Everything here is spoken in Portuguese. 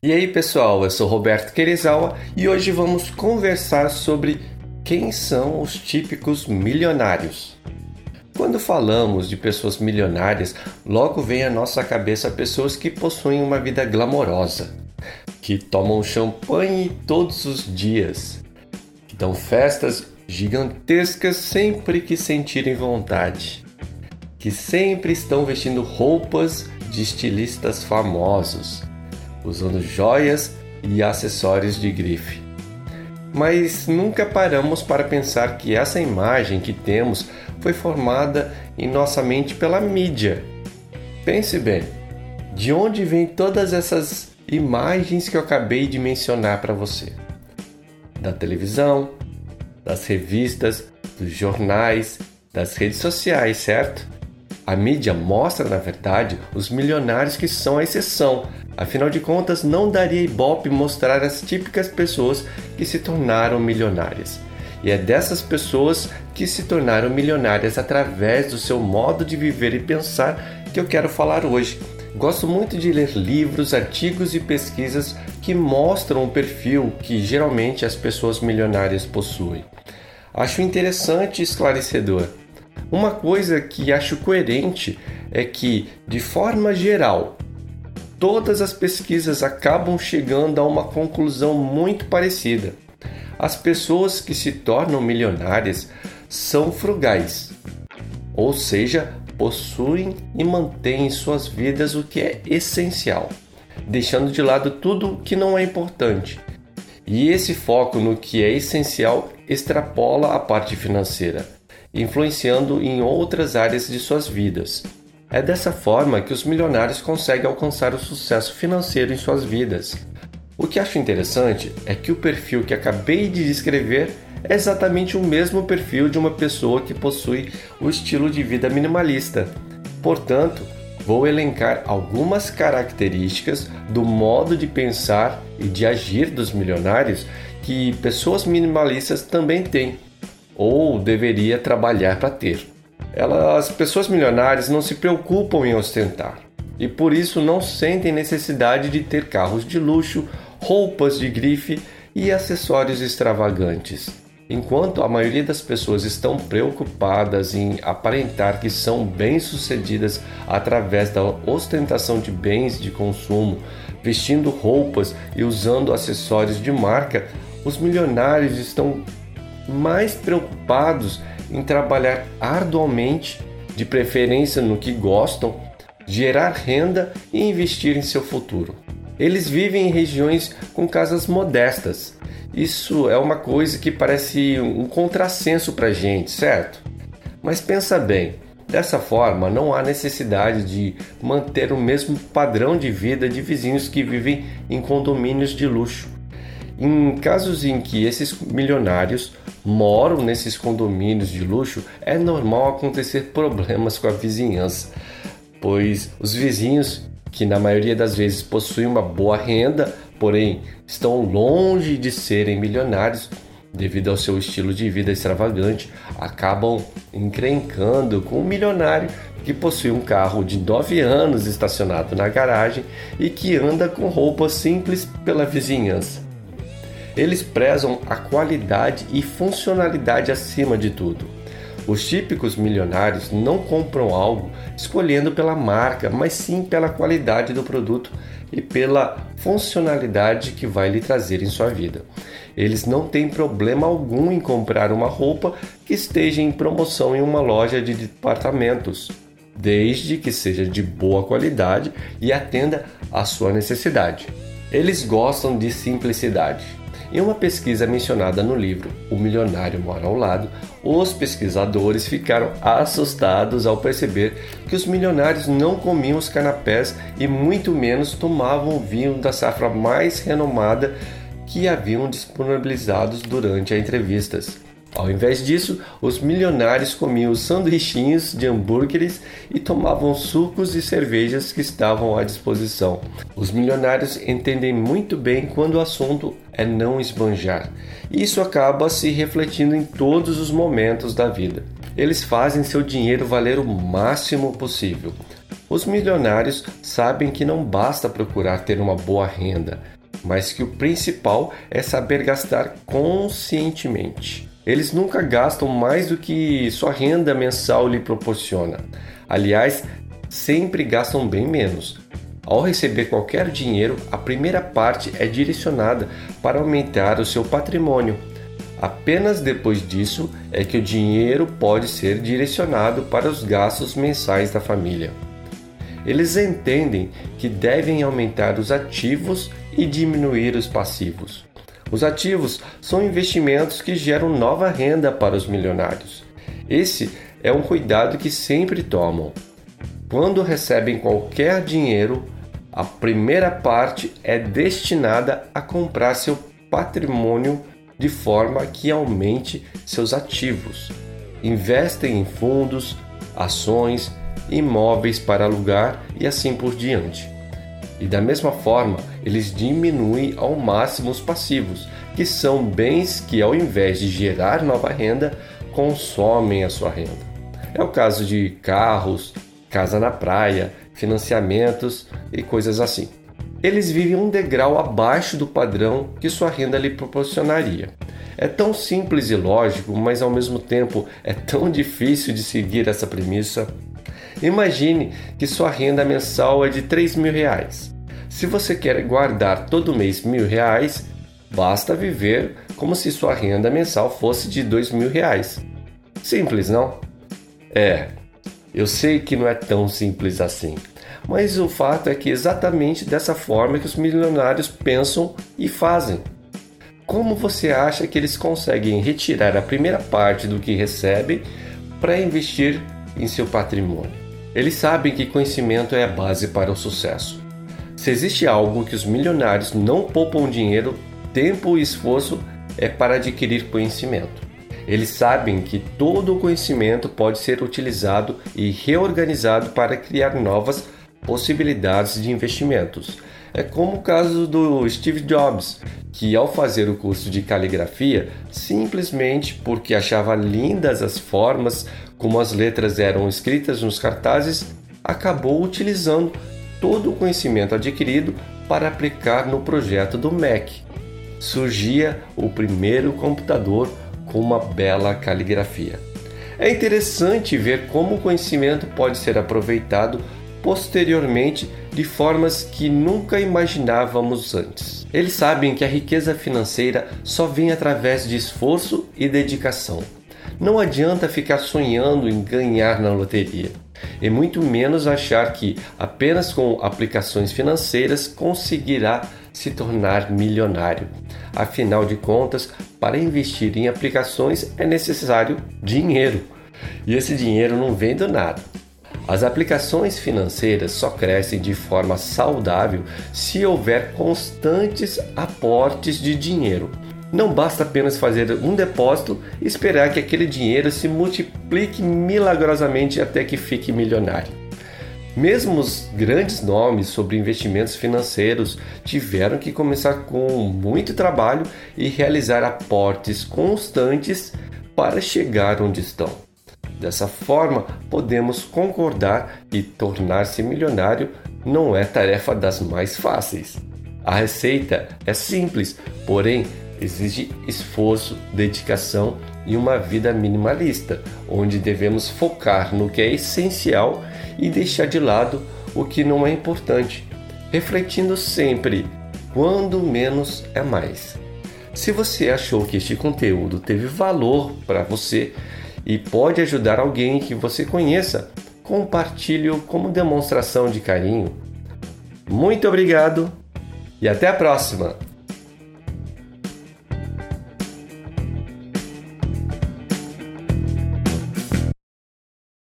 E aí pessoal, eu sou Roberto Querezawa e hoje vamos conversar sobre quem são os típicos milionários. Quando falamos de pessoas milionárias, logo vem à nossa cabeça pessoas que possuem uma vida glamourosa, que tomam champanhe todos os dias, que dão festas gigantescas sempre que sentirem vontade, que sempre estão vestindo roupas de estilistas famosos usando joias e acessórios de grife. Mas nunca paramos para pensar que essa imagem que temos foi formada em nossa mente pela mídia. Pense bem, de onde vêm todas essas imagens que eu acabei de mencionar para você? Da televisão, das revistas, dos jornais, das redes sociais, certo? A mídia mostra, na verdade, os milionários que são a exceção, Afinal de contas, não daria ibope mostrar as típicas pessoas que se tornaram milionárias. E é dessas pessoas que se tornaram milionárias através do seu modo de viver e pensar que eu quero falar hoje. Gosto muito de ler livros, artigos e pesquisas que mostram o perfil que geralmente as pessoas milionárias possuem. Acho interessante e esclarecedor. Uma coisa que acho coerente é que, de forma geral, todas as pesquisas acabam chegando a uma conclusão muito parecida. As pessoas que se tornam milionárias são frugais, ou seja, possuem e mantêm em suas vidas o que é essencial, deixando de lado tudo que não é importante. E esse foco no que é essencial extrapola a parte financeira, influenciando em outras áreas de suas vidas. É dessa forma que os milionários conseguem alcançar o sucesso financeiro em suas vidas. O que acho interessante é que o perfil que acabei de descrever é exatamente o mesmo perfil de uma pessoa que possui o estilo de vida minimalista. Portanto, vou elencar algumas características do modo de pensar e de agir dos milionários que pessoas minimalistas também têm ou deveria trabalhar para ter. Elas, as pessoas milionárias não se preocupam em ostentar e por isso não sentem necessidade de ter carros de luxo, roupas de grife e acessórios extravagantes. Enquanto a maioria das pessoas estão preocupadas em aparentar que são bem-sucedidas através da ostentação de bens de consumo, vestindo roupas e usando acessórios de marca, os milionários estão mais preocupados em trabalhar arduamente, de preferência no que gostam, gerar renda e investir em seu futuro. Eles vivem em regiões com casas modestas. Isso é uma coisa que parece um contrassenso para gente, certo? Mas pensa bem, dessa forma não há necessidade de manter o mesmo padrão de vida de vizinhos que vivem em condomínios de luxo. Em casos em que esses milionários moram nesses condomínios de luxo, é normal acontecer problemas com a vizinhança, pois os vizinhos, que na maioria das vezes possuem uma boa renda, porém estão longe de serem milionários, devido ao seu estilo de vida extravagante, acabam encrencando com um milionário que possui um carro de 9 anos estacionado na garagem e que anda com roupas simples pela vizinhança. Eles prezam a qualidade e funcionalidade acima de tudo. Os típicos milionários não compram algo escolhendo pela marca, mas sim pela qualidade do produto e pela funcionalidade que vai lhe trazer em sua vida. Eles não têm problema algum em comprar uma roupa que esteja em promoção em uma loja de departamentos, desde que seja de boa qualidade e atenda à sua necessidade. Eles gostam de simplicidade. Em uma pesquisa mencionada no livro O Milionário Mora ao Lado, os pesquisadores ficaram assustados ao perceber que os milionários não comiam os canapés e muito menos tomavam o vinho da safra mais renomada que haviam disponibilizados durante as entrevistas. Ao invés disso, os milionários comiam sanduichinhos de hambúrgueres e tomavam sucos e cervejas que estavam à disposição. Os milionários entendem muito bem quando o assunto é não esbanjar. Isso acaba se refletindo em todos os momentos da vida. Eles fazem seu dinheiro valer o máximo possível. Os milionários sabem que não basta procurar ter uma boa renda, mas que o principal é saber gastar conscientemente. Eles nunca gastam mais do que sua renda mensal lhe proporciona. Aliás, sempre gastam bem menos. Ao receber qualquer dinheiro, a primeira parte é direcionada para aumentar o seu patrimônio. Apenas depois disso é que o dinheiro pode ser direcionado para os gastos mensais da família. Eles entendem que devem aumentar os ativos e diminuir os passivos. Os ativos são investimentos que geram nova renda para os milionários. Esse é um cuidado que sempre tomam. Quando recebem qualquer dinheiro, a primeira parte é destinada a comprar seu patrimônio de forma que aumente seus ativos. Investem em fundos, ações, imóveis para alugar e assim por diante. E da mesma forma, eles diminuem ao máximo os passivos, que são bens que, ao invés de gerar nova renda, consomem a sua renda. É o caso de carros, casa na praia, financiamentos e coisas assim. Eles vivem um degrau abaixo do padrão que sua renda lhe proporcionaria. É tão simples e lógico, mas ao mesmo tempo é tão difícil de seguir essa premissa Imagine que sua renda mensal é de 3 mil reais. Se você quer guardar todo mês mil reais, basta viver como se sua renda mensal fosse de 2 mil reais. Simples, não? É, eu sei que não é tão simples assim, mas o fato é que é exatamente dessa forma que os milionários pensam e fazem. Como você acha que eles conseguem retirar a primeira parte do que recebem para investir em seu patrimônio? Eles sabem que conhecimento é a base para o sucesso. Se existe algo que os milionários não poupam dinheiro, tempo e esforço é para adquirir conhecimento. Eles sabem que todo o conhecimento pode ser utilizado e reorganizado para criar novas possibilidades de investimentos. É como o caso do Steve Jobs, que ao fazer o curso de caligrafia, simplesmente porque achava lindas as formas como as letras eram escritas nos cartazes, acabou utilizando todo o conhecimento adquirido para aplicar no projeto do Mac. Surgia o primeiro computador com uma bela caligrafia. É interessante ver como o conhecimento pode ser aproveitado posteriormente de formas que nunca imaginávamos antes. Eles sabem que a riqueza financeira só vem através de esforço e dedicação. Não adianta ficar sonhando em ganhar na loteria, e muito menos achar que apenas com aplicações financeiras conseguirá se tornar milionário. Afinal de contas, para investir em aplicações é necessário dinheiro, e esse dinheiro não vem do nada. As aplicações financeiras só crescem de forma saudável se houver constantes aportes de dinheiro. Não basta apenas fazer um depósito e esperar que aquele dinheiro se multiplique milagrosamente até que fique milionário. Mesmo os grandes nomes sobre investimentos financeiros tiveram que começar com muito trabalho e realizar aportes constantes para chegar onde estão. Dessa forma, podemos concordar que tornar-se milionário não é tarefa das mais fáceis. A receita é simples, porém exige esforço, dedicação e uma vida minimalista, onde devemos focar no que é essencial e deixar de lado o que não é importante, refletindo sempre quando menos é mais. Se você achou que este conteúdo teve valor para você e pode ajudar alguém que você conheça, compartilhe-o como demonstração de carinho. Muito obrigado e até a próxima!